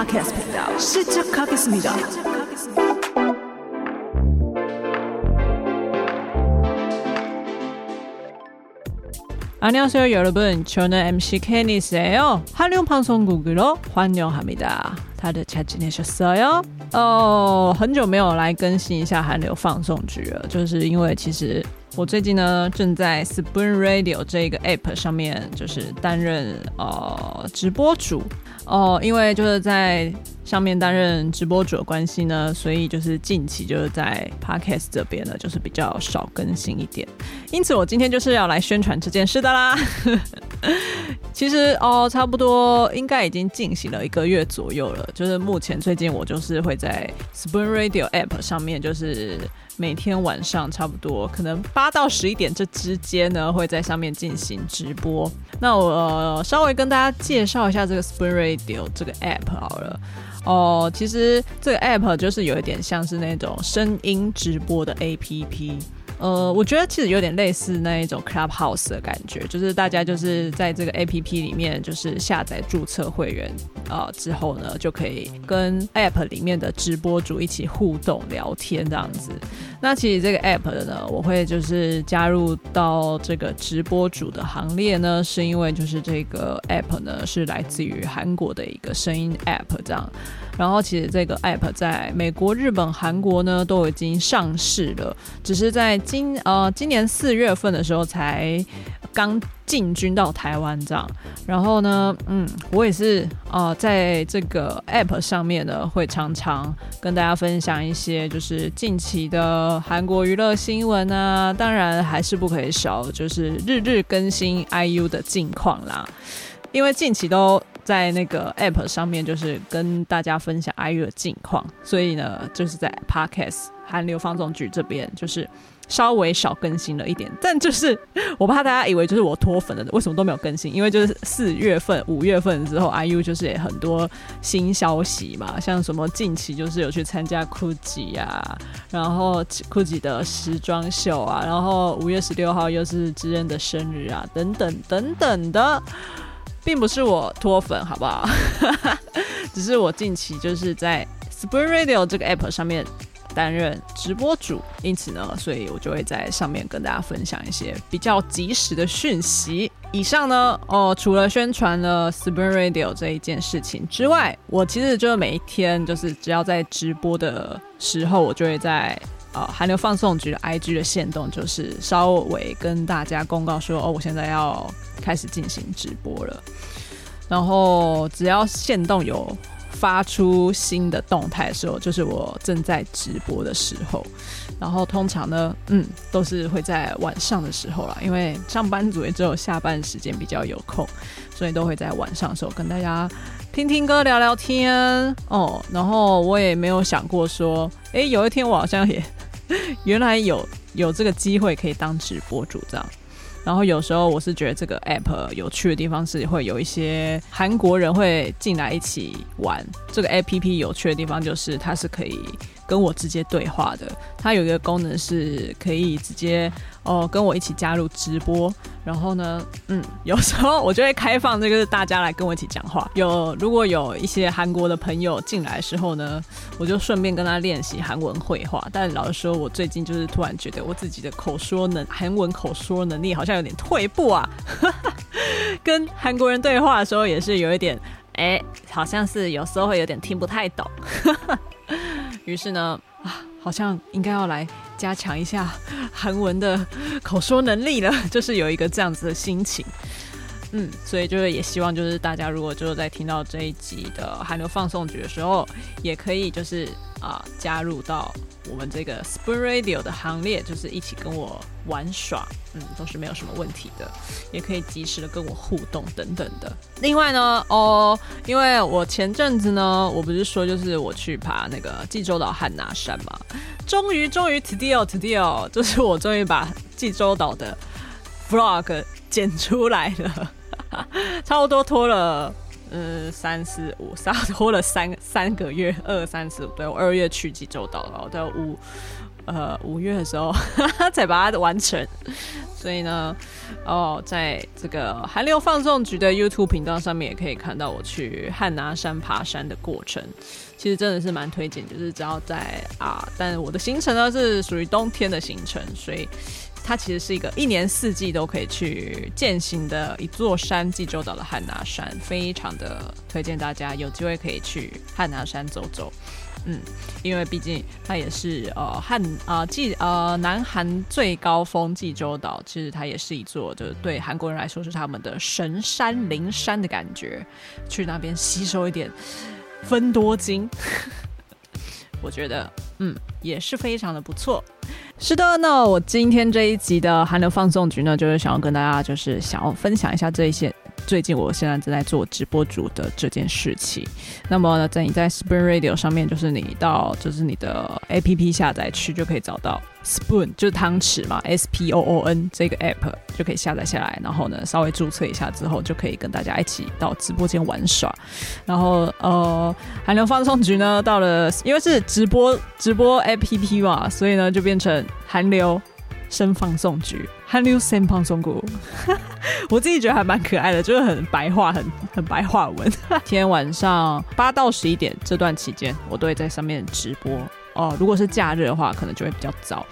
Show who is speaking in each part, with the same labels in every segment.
Speaker 1: 的 Podcast 频道是叫 Cookies 阿尼亚有了本，求能 MC Kenny 韩流放送局咯，欢迎哈密达，他的恰吉尼小色哟。哦，很久没有来更新一下韩流放送局了，就是因为其实我最近呢正在 Spoon Radio 这个 App 上面，就是担任呃直播主。哦，因为就是在上面担任直播主的关系呢，所以就是近期就是在 Podcast 这边呢，就是比较少更新一点。因此，我今天就是要来宣传这件事的啦。其实哦，差不多应该已经进行了一个月左右了。就是目前最近我就是会在 Spoon Radio App 上面，就是。每天晚上差不多可能八到十一点这之间呢，会在上面进行直播。那我、稍微跟大家介绍一下这个 Spoon Radio 这个 app 好了。哦、其实这个 app 就是有一点像是那种声音直播的 app。呃，我觉得其实有点类似那一种 Clubhouse 的感觉，就是大家就是在这个 APP 里面，就是下载注册会员啊、之后呢，就可以跟 App 里面的直播主一起互动聊天这样子。那其实这个 App 呢，我会就是加入到这个直播主的行列呢，是因为就是这个 App 呢是来自于韩国的一个声音 App 这样。然后其实这个 App 在美国、日本、韩国呢都已经上市了，只是在今呃今年四月份的时候才刚进军到台湾这样。然后呢，嗯，我也是呃在这个 App 上面呢会常常跟大家分享一些就是近期的韩国娱乐新闻啊，当然还是不可以少就是日日更新 IU 的近况啦，因为近期都。在那个 App 上面，就是跟大家分享 IU 的近况，所以呢，就是在 Podcast 韩流放纵局这边，就是稍微少更新了一点。但就是我怕大家以为就是我脱粉了，为什么都没有更新？因为就是四月份、五月份之后，IU 就是也很多新消息嘛，像什么近期就是有去参加 Gucci 啊，然后 Gucci 的时装秀啊，然后五月十六号又是知恩的生日啊，等等等等的。并不是我脱粉，好不好？只是我近期就是在 Spring Radio 这个 app 上面担任直播主，因此呢，所以我就会在上面跟大家分享一些比较及时的讯息。以上呢，哦，除了宣传了 Spring Radio 这一件事情之外，我其实就是每一天就是只要在直播的时候，我就会在。呃，韩流放送局的 IG 的限动就是稍微跟大家公告说，哦，我现在要开始进行直播了。然后只要限动有发出新的动态的时候，就是我正在直播的时候。然后通常呢，嗯，都是会在晚上的时候啦，因为上班族也只有下班时间比较有空，所以都会在晚上的时候跟大家听听歌、聊聊天哦。然后我也没有想过说，诶，有一天我好像也。原来有有这个机会可以当直播主这样，然后有时候我是觉得这个 app 有趣的地方是会有一些韩国人会进来一起玩。这个 app 有趣的地方就是它是可以跟我直接对话的，它有一个功能是可以直接。哦，跟我一起加入直播，然后呢，嗯，有时候我就会开放这个大家来跟我一起讲话。有如果有一些韩国的朋友进来的时候呢，我就顺便跟他练习韩文绘画。但老实说，我最近就是突然觉得我自己的口说能韩文口说能力好像有点退步啊。跟韩国人对话的时候也是有一点，哎，好像是有时候会有点听不太懂。于是呢，啊，好像应该要来。加强一下韩文的口说能力了，就是有一个这样子的心情。嗯，所以就是也希望就是大家如果就是在听到这一集的韩流放送局的时候，也可以就是啊、加入到我们这个 Spring Radio 的行列，就是一起跟我玩耍，嗯，都是没有什么问题的，也可以及时的跟我互动等等的。另外呢，哦，因为我前阵子呢，我不是说就是我去爬那个济州岛汉拿山嘛，终于终于 today today 就是我终于把济州岛的 vlog 剪出来了。差不多拖了，嗯，三四五，差不多拖了三三个月，二三四五，对，我二月去济州岛了，我在五，呃，五月的时候 才把它完成。所以呢，哦，在这个韩流放纵局的 YouTube 频道上面也可以看到我去汉拿山爬山的过程。其实真的是蛮推荐，就是只要在啊，但我的行程呢是属于冬天的行程，所以。它其实是一个一年四季都可以去践行的一座山——济州岛的汉拿山，非常的推荐大家有机会可以去汉拿山走走。嗯，因为毕竟它也是呃汉啊济呃南韩最高峰济州岛，其实它也是一座就是对韩国人来说是他们的神山灵山的感觉，去那边吸收一点芬多精，我觉得嗯也是非常的不错。是的，那我今天这一集的韩流放送局呢，就是想要跟大家，就是想要分享一下这一些最近我现在正在做直播主的这件事情。那么呢，在你在 Spoon Radio 上面，就是你到就是你的 APP 下载区就可以找到 Spoon，就是汤匙嘛，S P O O N 这个 App 就可以下载下来，然后呢稍微注册一下之后，就可以跟大家一起到直播间玩耍。然后呃，韩流放送局呢到了，因为是直播直播 APP 嘛，所以呢就变成。韩流声放送局，韩流声放送局，我自己觉得还蛮可爱的，就是很白话，很很白话文。今天晚上八到十一点这段期间，我都会在上面直播哦。如果是假日的话，可能就会比较早，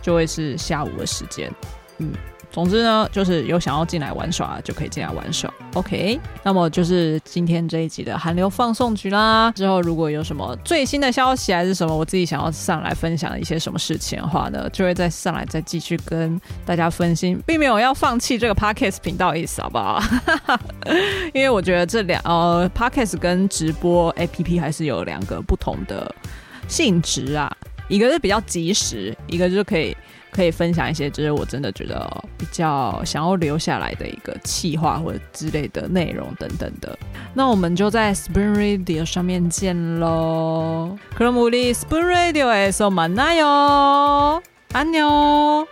Speaker 1: 就会是下午的时间，嗯。总之呢，就是有想要进来玩耍，就可以进来玩耍。OK，那么就是今天这一集的韩流放送局啦。之后如果有什么最新的消息还是什么，我自己想要上来分享一些什么事情的话呢，就会再上来再继续跟大家分析，并没有要放弃这个 Podcast 频道意思，好不好？因为我觉得这两呃 Podcast 跟直播 APP 还是有两个不同的性质啊，一个是比较及时，一个就是可以。可以分享一些，就是我真的觉得比较想要留下来的一个企划或者之类的内容等等的。那我们就在 Spoon Radio 上面见喽。그럼우리 Spoon Radio에서만나요。 안녕。